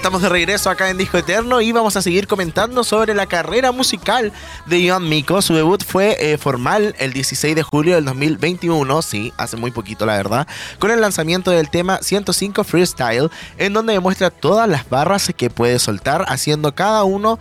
Estamos de regreso acá en Disco Eterno y vamos a seguir comentando sobre la carrera musical de Ian Miko. Su debut fue eh, formal el 16 de julio del 2021, sí, hace muy poquito la verdad, con el lanzamiento del tema 105 Freestyle, en donde demuestra todas las barras que puede soltar, haciendo cada uno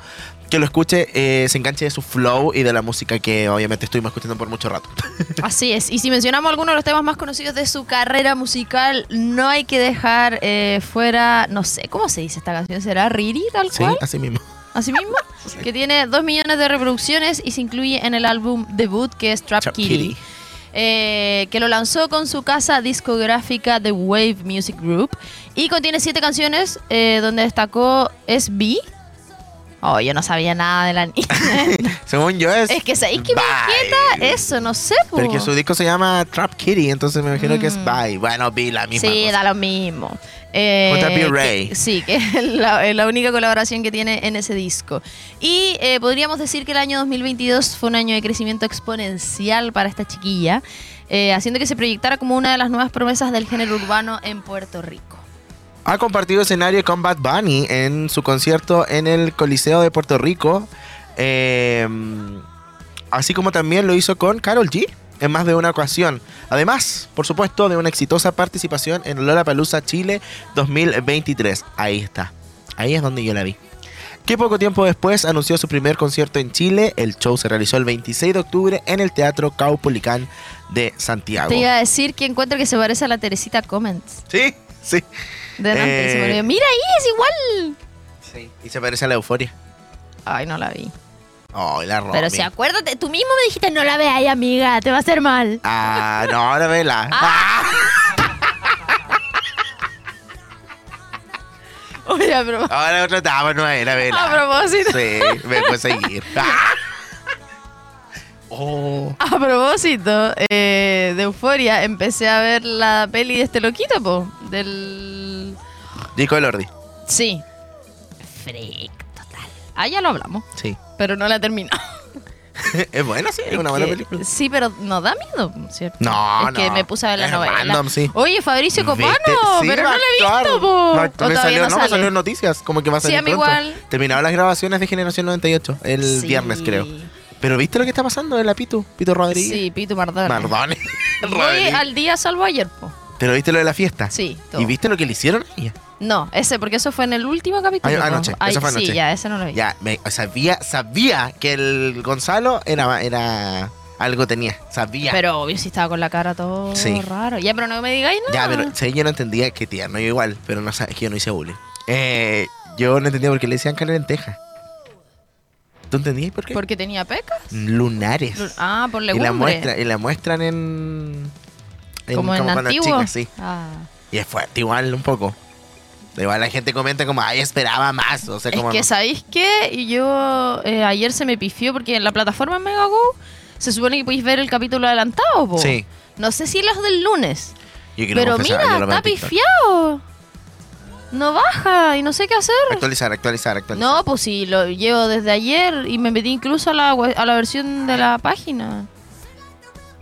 que lo escuche, eh, se enganche de su flow y de la música que obviamente estuvimos escuchando por mucho rato. Así es. Y si mencionamos algunos de los temas más conocidos de su carrera musical, no hay que dejar eh, fuera, no sé, ¿cómo se dice esta canción? ¿Será Riri tal Sí, cual? así mismo. Así mismo. Que tiene dos millones de reproducciones y se incluye en el álbum debut que es Trap, Trap Kitty. Kitty. eh, que lo lanzó con su casa discográfica The Wave Music Group y contiene siete canciones eh, donde destacó SB. Oh, yo no sabía nada de la niña. Según yo es... es que sabéis que me inquieta eso, no sé. po. Porque su disco se llama Trap Kitty, entonces me imagino que es Mm. Bye. Bueno, vi la misma Sí, cosa. da lo mismo. Eh, que- B-Ray. sí, que es la, es la única colaboración que tiene en ese disco. Y eh, podríamos decir que el año 2022 fue un año de crecimiento exponencial para esta chiquilla, eh, haciendo que se proyectara como una de las nuevas promesas del género urbano en Puerto Rico. Ha compartido escenario con Bad Bunny en su concierto en el Coliseo de Puerto Rico. eh, así como también lo hizo con Carol G en más de una ocasión. Además, por supuesto, de una exitosa participación en Lollapalooza Chile 2023. Ahí está. Ahí es donde yo la vi. Que poco tiempo después anunció su primer concierto en Chile. El show se realizó el 26 de octubre en el Teatro Caupolicán de Santiago. Te iba a decir que encuentro que se parece a la Teresita Comments Sí, sí. De delante. y se me Eh. olvidó. Mira ahí, es igual. Sí. Y se parece a la euforia. Ay, no la vi. Oh, la Romy. Pero si acuérdate, tú mismo me dijiste, no la veas, amiga, te va a hacer mal. Ah, no, ahora vela. Ah. Oye, pero... Ahora otra etapa no era vela. A propósito. Sí, me puedo seguir. Ah. Oh. A propósito eh, de Euforia, empecé a ver la peli de este loquito, po. Del. Disco Lordi. Sí. Freak, total. Ah, ya lo hablamos, Sí. pero no la he terminado. es buena, sí, es una buena Que- película. Sí, pero no da miedo, ¿cierto? No, Es que no. me puse a ver la Es novela. random, sí. Oye, Fabricio Copano. Sí, pero no a lo he visto, po. Va a O actuar. Me salió, no no, me salió en noticias, como que va a Sí, salir a mí pronto. igual. Terminaron las grabaciones de Generación 98, el Sí. viernes creo. Pero ¿viste lo que está pasando en la Pitu? Pitu Rodríguez. Sí, Pito Mardone. Mardone. Rodríguez. al día salvo ayer, po. ¿Pero viste lo de la fiesta? Sí, todo. ¿Y viste lo que le hicieron a ella? No, ese, porque eso fue en el último capítulo. Ay, po. anoche, Ay, eso fue anoche. Sí, ya, ese no lo vi. Ya, me, sabía, sabía que el Gonzalo era, era algo tenía, sabía. Pero obvio, si estaba con la cara todo Sí. raro. Ya, pero no me digáis nada. ya, pero sí, yo no entendía que tierno, yo igual, pero no sabes que yo no hice bullying. Eh, yo no entendía por qué le decían cara de lenteja. ¿Tú entendías por qué? Porque tenía pecas. Lunares. Ah, por y legumbre. la muestra, y la muestran en, en como en cuando antiguo. sí. Ah. Y es fuerte igual un poco. Igual la gente comenta como, ay, esperaba más. O sea, Es como que, no. ¿sabéis qué? Y Yo eh, ayer se me pifió porque en la plataforma Megago se supone que podéis ver el capítulo adelantado, po. Sí. No sé si los del lunes. Yo Pero mira, yo está pifiado. No baja y no sé qué hacer. Actualizar, actualizar, actualizar. No, pues sí, lo llevo desde ayer y me metí incluso a la, we- a la versión de la página.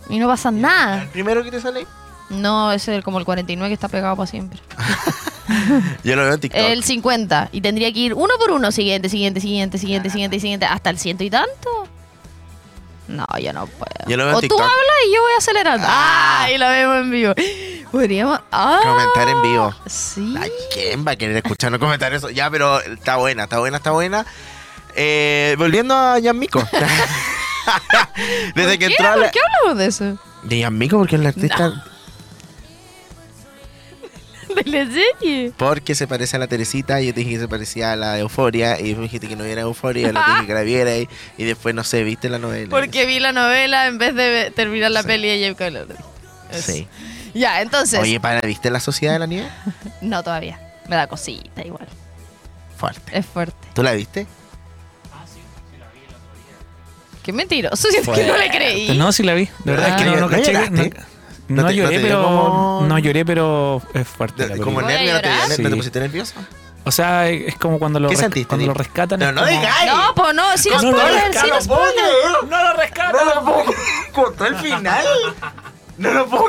Y no pasa nada. ¿El primero que te sale? No, ese es como el 49 que está pegado para siempre. Yo lo veo en TikTok. El 50. Y tendría que ir uno por uno. Siguiente, siguiente, siguiente, siguiente, siguiente, siguiente. Hasta el ciento y tanto. No, yo no puedo. Yo lo veo en o tú TikTok. hablas y yo voy acelerando. Ah. Ah, y la vemos en vivo. Podríamos. Ah, Comentar en vivo. Sí. Ay, ¿quién va a querer escuchar no comentar eso? Ya, pero está buena, está buena, está buena. Eh, volviendo a Yamiko. Desde que ¿Qué? entró a ¿Por la... qué hablamos de eso? De Yamiko, porque es la artista... De la serie. Porque se parece a la Teresita, y yo te dije que se parecía a la Euforia, y me dijiste que no era Euforia, te dije que la viera, y, y después, no sé, ¿viste la novela? Porque vi la novela en vez de terminar la Sí. peli de Color. Eso. Sí. Ya, entonces. Oye, ¿para, ¿viste La Sociedad de la Nieve? No, todavía. Me da cosita igual. Fuerte. Es fuerte. ¿Tú la viste? Qué mentiroso. Siento que no le creí. No, sí la vi. De verdad Ah. es que no, no ¿No caché. No, ¿No lloré, pero. como- No lloré, pero es fuerte. De- como película. ¿Voy a nervio, ¿no te? ¿no te Sí. pusiste nervioso? O sea, es como cuando lo, ¿Qué sentiste? cuando lo rescatan. No, no como- digas. No, pues no, sin No lo spoiler, sin spoiler. ¡No lo rescatan! No lo puedo contó el final. No lo puedo.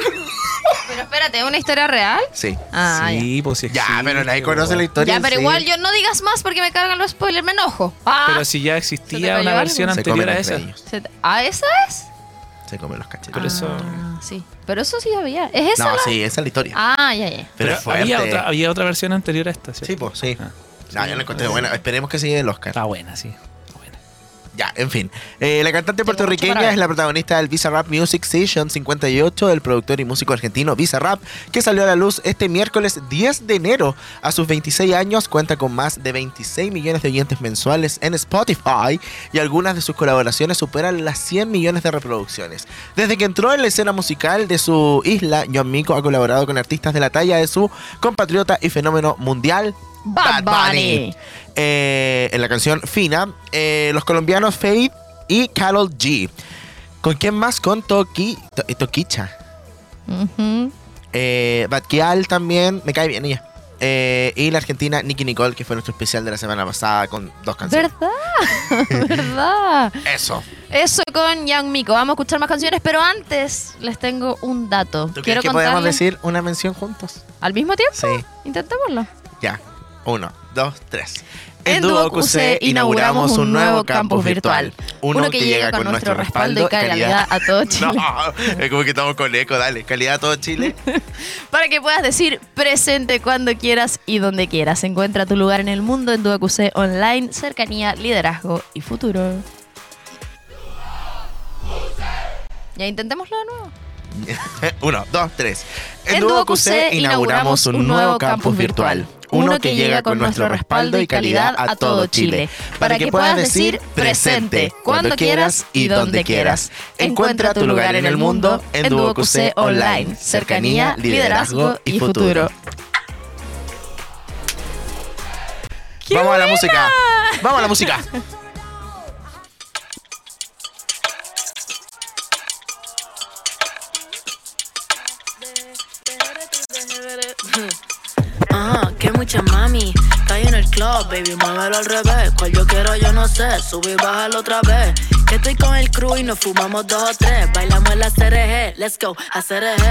Pero espérate, ¿es una historia real? Sí. Ah, ya. sí, pues sí Ya, existe, pero nadie conoce la historia. Ya, pero sí. igual yo no digas más porque me cargan los spoilers, me enojo. Ah, Pero si ya ¿Se te existía una versión anterior a esa. se te- ¿Ah, esa es? Se comen los cachetes. Pero eso- Ah, sí. Pero eso sí había. ¿Es esa? No, la- sí, esa es la historia. Ah, ya, ya. pero Pero había otra, había otra versión anterior a esta, ¿cierto? Sí, pues, sí. Ah. No, yo la encontré buena. Esperemos que se lleve el Oscar. Está buena, sí. Ya, en fin. Eh, la cantante puertorriqueña es la protagonista del Visa Rap Music Session 58 del productor y músico argentino Visa Rap, que salió a la luz este miércoles 10 de enero. A sus 26 años cuenta con más de 26 millones de oyentes mensuales en Spotify y algunas de sus colaboraciones superan las 100 millones de reproducciones. Desde que entró en la escena musical de su isla, John Mico ha colaborado con artistas de la talla de su compatriota y fenómeno mundial Bad Bunny. eh, en la canción Fina, eh, los colombianos Faith y Carol G. ¿Con quién más? Con Toki, To- Toquicha. Ujú. Eh, Batkial también, me cae bien ella. Eh, y la argentina Nicky Nicole, que fue nuestro especial de la semana pasada con dos canciones. ¿Verdad? ¿Verdad? Eso. Eso con Young Miko. Vamos a escuchar más canciones, pero antes les tengo un dato. ¿Tú Quiero crees que podemos decir una mención juntos? ¿Al mismo tiempo? Sí. Intentémoslo. Ya. Uno, dos, tres. En Duo QC inauguramos un nuevo campus virtual. Uno, que, llega con nuestro respaldo y calidad a todo Chile. No, es como que estamos con eco, dale. Calidad a todo Chile. Para que puedas decir presente cuando quieras y donde quieras. Encuentra tu lugar en el mundo en Duo QC Online, cercanía, liderazgo y futuro. Ya intentémoslo de nuevo. Uno, dos, tres. En, En Duo Duo QC QC inauguramos un nuevo campus virtual. Uno que llega con nuestro respaldo y calidad a todo Chile. Para que puedas decir presente cuando quieras y donde quieras. Encuentra tu lugar en el mundo en Duo QC Online. Cercanía, liderazgo y futuro. ¡Qué Vamos a la música. Vamos a la música. Club, baby, muévelo al revés. Cual yo quiero, yo no sé. Subir, bájalo otra vez. Que estoy con el crew y nos fumamos dos o tres. Bailamos la CRG, let's go, a CRG.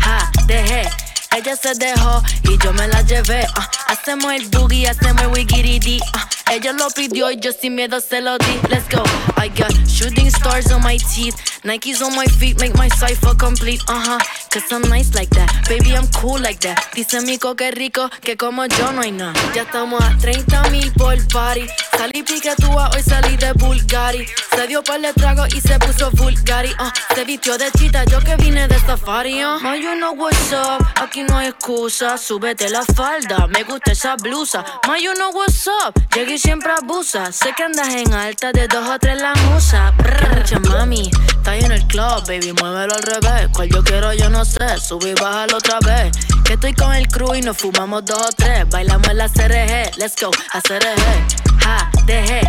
Ja, dejé. Ella se dejó y yo me la llevé. ah. hacemos el boogie, hacemos el wigiridi. ah. Ella lo pidió y yo sin miedo se lo di. Let's go. I got shooting stars on my teeth. Nikes on my feet make my cipher complete. Uh huh. Cause I'm nice like that. Baby, I'm cool like that. Dice Mico que rico, que como yo no hay nada. Ya estamos a 30 mil por party. Salí piquetúa, hoy salí de Bulgari. Se dio par de trago y se puso Bulgari. Uh, se vistió de chita, yo que vine de safari. Uh. Ma, you know what's up. Aquí no hay excusa. Súbete la falda, me gusta esa blusa. Ma, you know what's up. Llegué siempre abusa. Sé que andas en alta, de dos o tres la musa. Brr, mucha mami. Está en el club, baby, muévelo al revés. Cual yo quiero, yo no sé. Sube y bájalo otra vez. Que estoy con el crew y nos fumamos dos o tres. Bailamos la CRG, let's go, a CRG. Ja, dejé.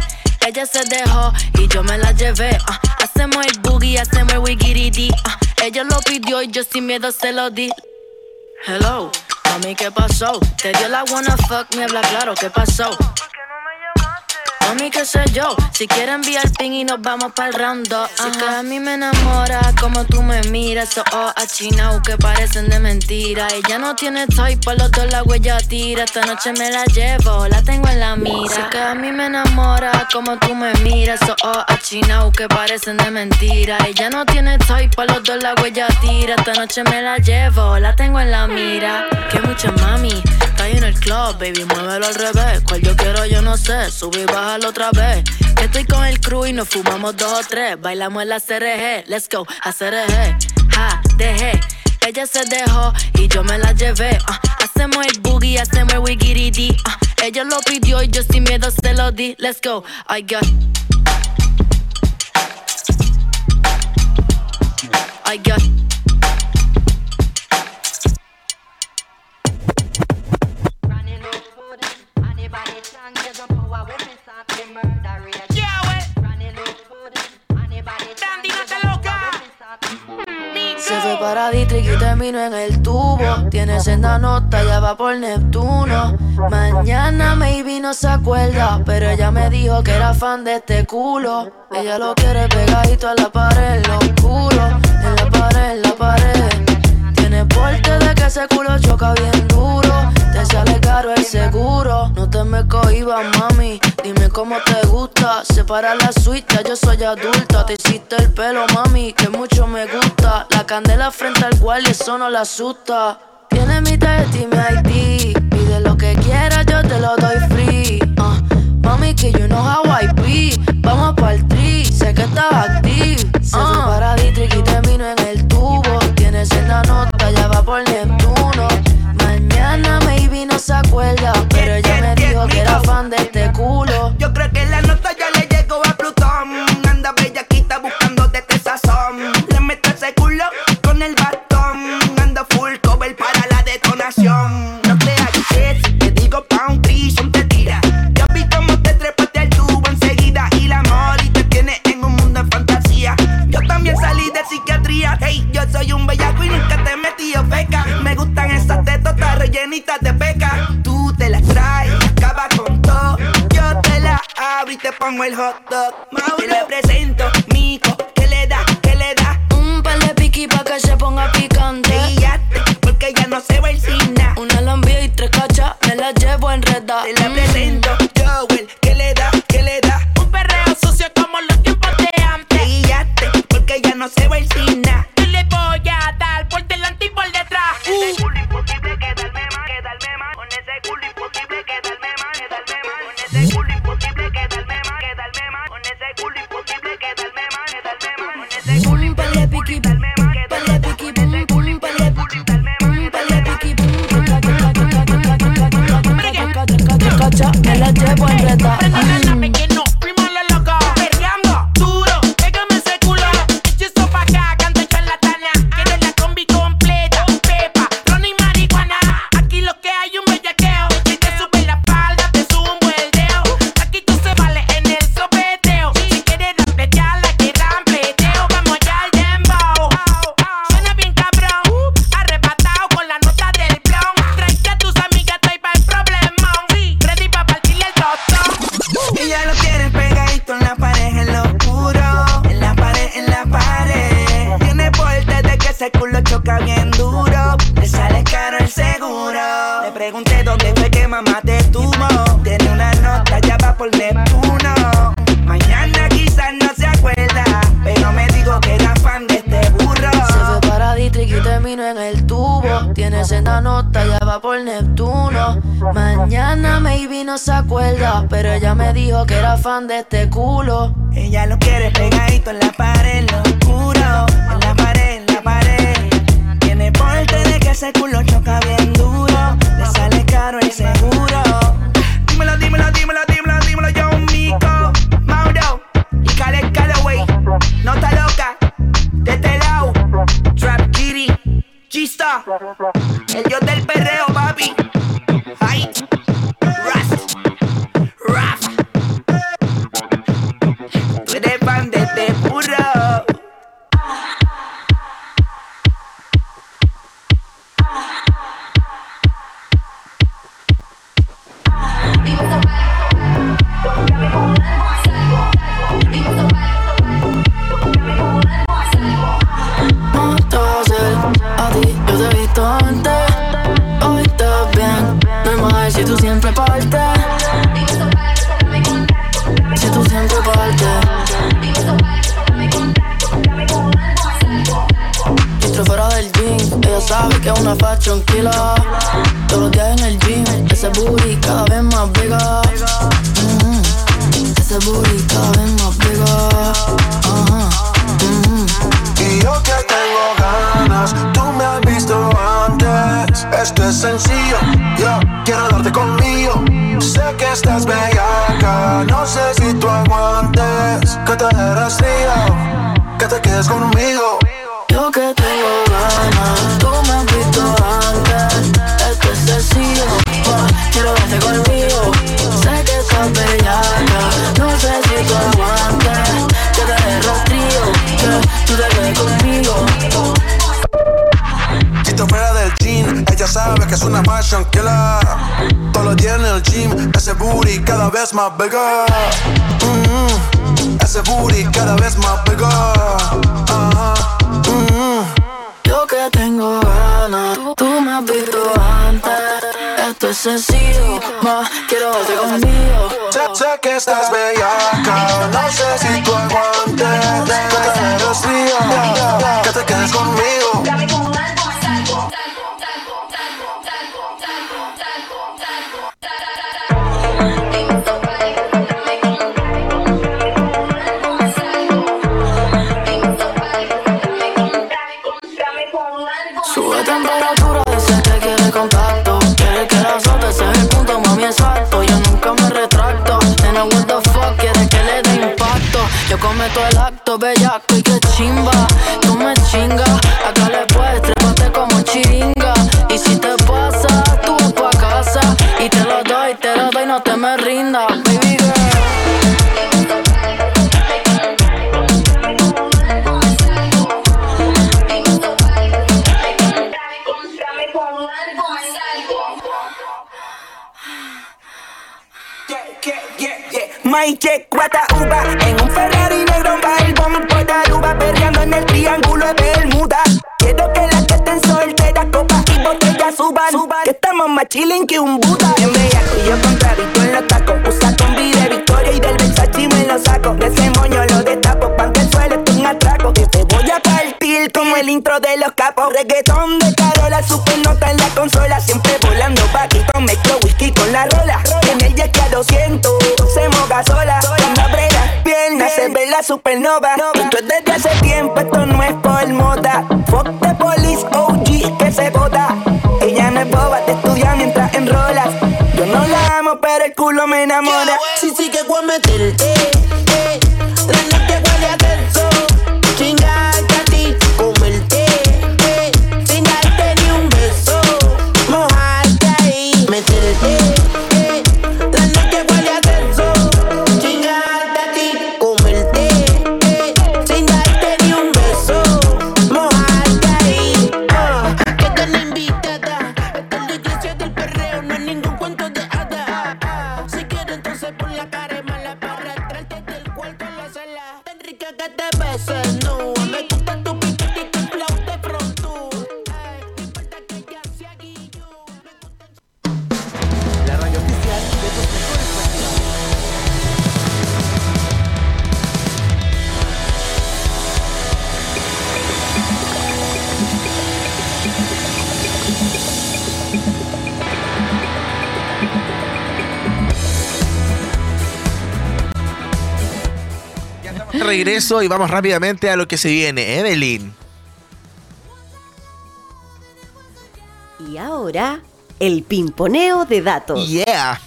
Ella se dejó y yo me la llevé. ah. hacemos el boogie, hacemos el wigiridi. ah. ella lo pidió y yo sin miedo se lo di. Hello, mami, ¿qué pasó? Te dio la wanna fuck, me habla claro, ¿qué pasó? Mami, qué sé yo, si quieres enviar ping y nos vamos round 2 Si que a mí me enamora como tú me miras Esos ojos achinados que parecen de mentira. Ella no tiene type, para los dos la huella tira. Esta noche me la llevo, la tengo en la mira. Si que a mí me enamora como tú me miras Esos ojos achinados que parecen de mentira. Ella no tiene type, para los dos la huella tira. Esta noche me la llevo, la tengo en la mira. Que mucha mami, en el club, baby, muévelo al revés Cual yo quiero, yo no sé, sube y bájalo otra vez Que estoy con el crew y nos fumamos dos o tres Bailamos en la CRG, let's go, a CRG Ja, dejé ella se dejó y yo me la llevé. ah. hacemos el boogie, hacemos el wigiridi. ah. ella lo pidió y yo sin miedo se lo di. Let's go, I got. I got. Encienda nota, ya va por Neptuno. Mañana maybe no se acuerda, pero ella me dijo que era fan de este culo. Ella lo quiere pegadito a la pared, lo oscuro. En la pared, en la pared. Tiene porte de que ese culo choca bien duro. Te sale caro el seguro. No te me cohibas, mami. Dime cómo te gusta. Separa la suite, yo soy adulta. Te hiciste el pelo, mami, que mucho me gusta. La candela frente al cual y eso no la asusta. Tiene mi tarjeta y mi ID. Pide lo que quieras, yo te lo doy free. Uh, mami, que you know how I be. Vamos pa'l tri, sé que estás active. Se fue Uh. para Dietrich y termino en el tubo. Tienes en la nota, ya va por Neptuno. Mañana maybe no se acuerda, pero ella me dijo que era fan de este culo. Yo creo que la nota Tú te las traes, acaba con todo. Yo te la abro y te pongo el hot dog. Te le presento, mico, que le da, que le da. Un par de piqui pa' que se ponga picante. Guíate, porque ya no se va el cine. Una lambia y tres cachas, me las llevo enredada. Te la presento, Joel, que le da, que le da. Un perreo sucio como los tiempos de antes. Guíate, porque ya no se va el cine. La nota, ya va por Neptuno. Mañana maybe no se acuerda, pero ella me dijo que era fan de este culo. Ella lo quiere pegadito en la pared, lo oscuro. En la pared, en la pared. Tiene porte de que ese culo choca bien duro. Le sale caro el seguro. El dios del perreo, papi. Ay, quiero darte conmigo. Sé que estás bellaca, no sé si tú aguantes. Que te rastrillo, que te quedes conmigo. Gym, ella sabe que es una fashion killer. Todos los días en el gym, ese booty cada vez más bigger. Mm, ese booty cada vez más bigger. Ajá, mm. Yo que tengo ganas, tú me has visto antes. Esto es sencillo, ma, quiero verte conmigo. Sé, sé que estás bellaca, no sé si tú aguantes Que te eres fría, que te quedes conmigo Mike cuata uva. En un Ferrari negro va el bomb por Aruba Perreando en el triángulo de Bermuda. Quiero que las que estén solteras Copas y botellas suban, suban Que estamos más chilling que un Buda. Bien bellaco y yo contradicto en los tacos. Usa combi de Victoria y del Versace me lo saco. De ese moño lo destapo Pa' que el suelo esté un atraco. Que te voy a partir como el intro de los capos. Reggaetón de Carola, super nota en la consola Siempre volando paquito, mezclo supernova. Esto es desde hace tiempo, esto no es por moda. Fuck regreso y vamos rápidamente a lo que se viene. Evelyn. Y ahora, el pimponeo de datos. Yeah.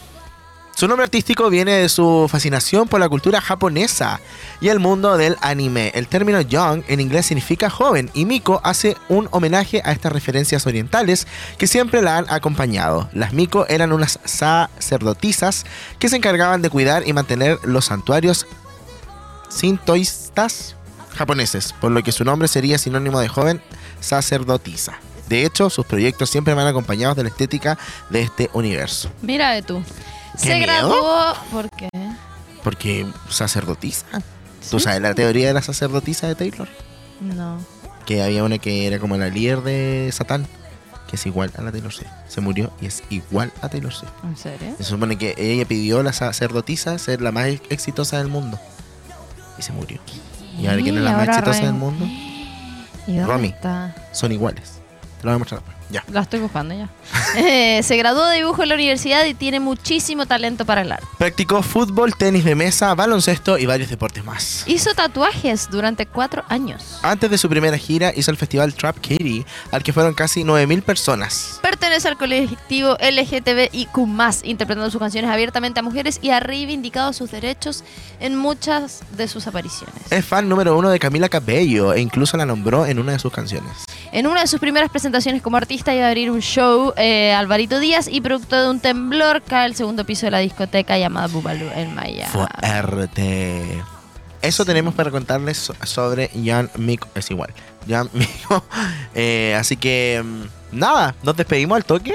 Su nombre artístico viene de su fascinación por la cultura japonesa y el mundo del anime. El término young en inglés significa joven y Miko hace un homenaje a estas referencias orientales que siempre la han acompañado. Las Miko eran unas sacerdotisas que se encargaban de cuidar y mantener los santuarios sintoístas japoneses, por lo que su nombre sería sinónimo de joven sacerdotisa. De hecho, sus proyectos siempre van acompañados de la estética de este universo. Mira de tú. Se miedo. graduó. ¿Por qué? Porque sacerdotisa. ¿Tú ¿Sí? sabes la teoría de la sacerdotisa de Taylor? No. Que había una que era como la líder de Satán, que es igual a la Taylor Swift. Se murió y es igual a Taylor Swift. ¿En serio? Se supone que ella pidió a la sacerdotisa ser la más exitosa del mundo. Y se murió. Y ahora quién es la más exitosa del mundo ¿Y Romy. está? son iguales. Te lo voy a mostrar después. Ya. La estoy buscando ya. Eh, se graduó de dibujo en la universidad y tiene muchísimo talento para el arte. Practicó fútbol, tenis de mesa, baloncesto y varios deportes más. Hizo tatuajes durante cuatro años. Antes de su primera gira hizo el festival Trap Kitty, al que fueron casi 9.000 personas. Pertenece al colectivo LGTBIQ+, interpretando sus canciones abiertamente a mujeres y ha reivindicado sus derechos en muchas de sus apariciones. Es fan número uno de Camila Cabello e incluso la nombró en una de sus canciones. En una de sus primeras presentaciones como artista iba a abrir un show eh, Alvarito Díaz y producto de un temblor cae el segundo piso de la discoteca llamada Bubalú en Miami. Fuerte. Eso tenemos para contarles so- sobre Jan Miko. Es igual. Jan Miko. Eh, así que, mm, nada, nos despedimos al toque.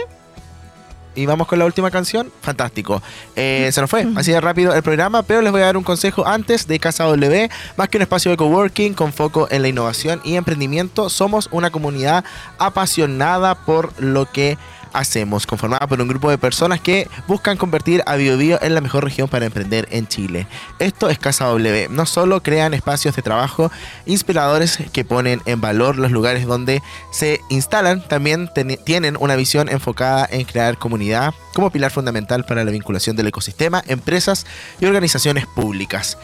Y vamos con la última canción. Fantástico. Eh, se nos fue así de rápido el programa, pero les voy a dar un consejo antes de Casa W. Más que un espacio de coworking con foco en la innovación y emprendimiento, somos una comunidad apasionada por lo que hacemos, conformada por un grupo de personas que buscan convertir a Biobío en la mejor región para emprender en Chile. Esto es Casa W. No solo crean espacios de trabajo inspiradores que ponen en valor los lugares donde se instalan, también tienen una visión enfocada en crear comunidad como pilar fundamental para la vinculación del ecosistema, empresas y organizaciones públicas.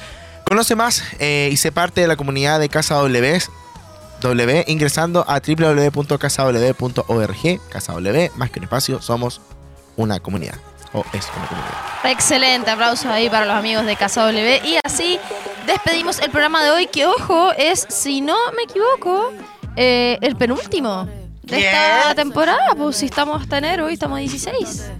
Conoce más eh, y sé parte de la comunidad de Casa W, W ingresando a www.casaw.org. Casa W, más que un espacio, somos una comunidad. O es una comunidad. Excelente, aplausos ahí para los amigos de Casa W. Y así despedimos el programa de hoy, que ojo, es, si no me equivoco, eh, el penúltimo de esta Yes. temporada. Pues si estamos hasta enero y estamos 16.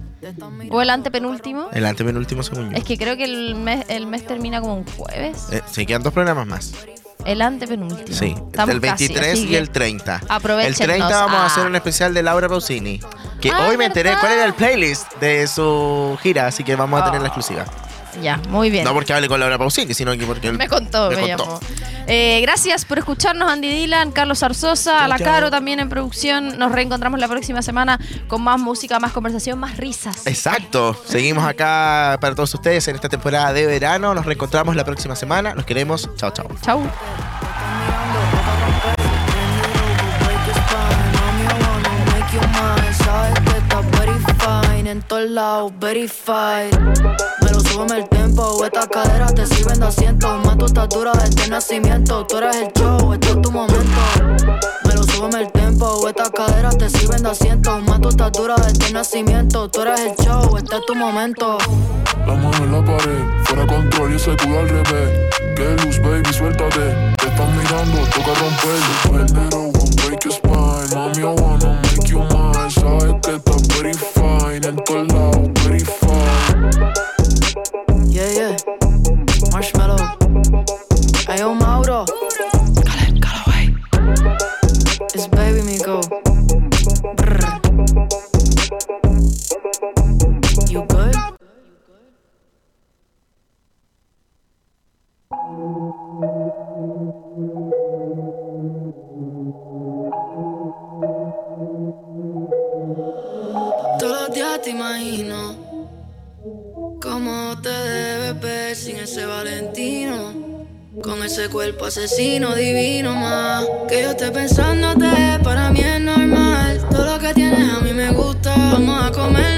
O el antepenúltimo. El antepenúltimo según yo. Es que creo que el mes, el mes termina como un jueves. Eh, se quedan dos programas más. El antepenúltimo. Sí, Estamos el casi, 23 así y que el 30. El Aprovechennos. 30 vamos a hacer Ah. un especial de Laura Pausini. Que Ah, hoy me enteré cuál era el playlist de su gira, así que vamos a tener la exclusiva. Ya, muy bien. No porque hable con Laura Pausini, sino que porque Me contó, me, llamó. Eh, gracias por escucharnos, Andy Dylan, Carlos Arzosa, a la chao. Caro también en producción. Nos reencontramos la próxima semana con más música, más conversación, más risas. Exacto. Seguimos acá para todos ustedes en esta temporada de verano. Nos reencontramos la próxima semana. Los queremos. Chao, chao. En todos lados, verified. Me lo el tempo, estas caderas te sirven de asiento. Más tu estatura desde nacimiento, tú eres el show, este es tu momento. Me lo súbeme el tempo, estas caderas te sirven de asiento. Más tu estatura desde nacimiento, tú eres el show, este es tu momento. La mano en la pared, fuera control y ese culo al revés. Que luz, baby, suéltate. Te están mirando, toca romperlo. El nero won't break your spine. Mami, I wanna make you mine. Sabes que estás very fine. En todos lados, ese cuerpo asesino divino más. Que yo esté pensándote, para mí es normal. Todo lo que tienes a mí me gusta. Vamos a comernos,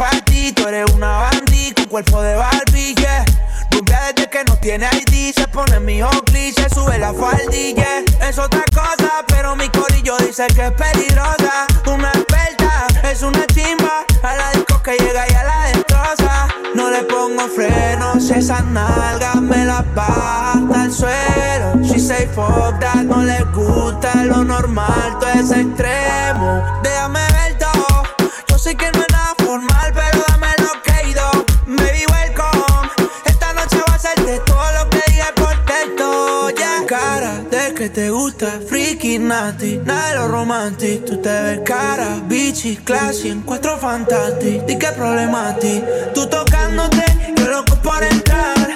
al party. Tú eres una bandit con cuerpo de Barbie, yeah. Desde que no tiene ID, se pone mi se sube la faldilla. Es otra cosa, pero mi corillo dice que es peligrosa. Una experta, es una chimba. A la disco que llega y a la destroza. No le pongo frenos, esas nalgas me las baja el suelo. She say fuck that, no le gusta lo normal, todo es extremo. Déjame ver todo, yo sé que no que te gusta, freaky, nasty, nada de lo romantic. Tú te ves cara, bitchy, classy, encuentro fantastic. Di que problema a ti, tú tocándote, yo loco por entrar.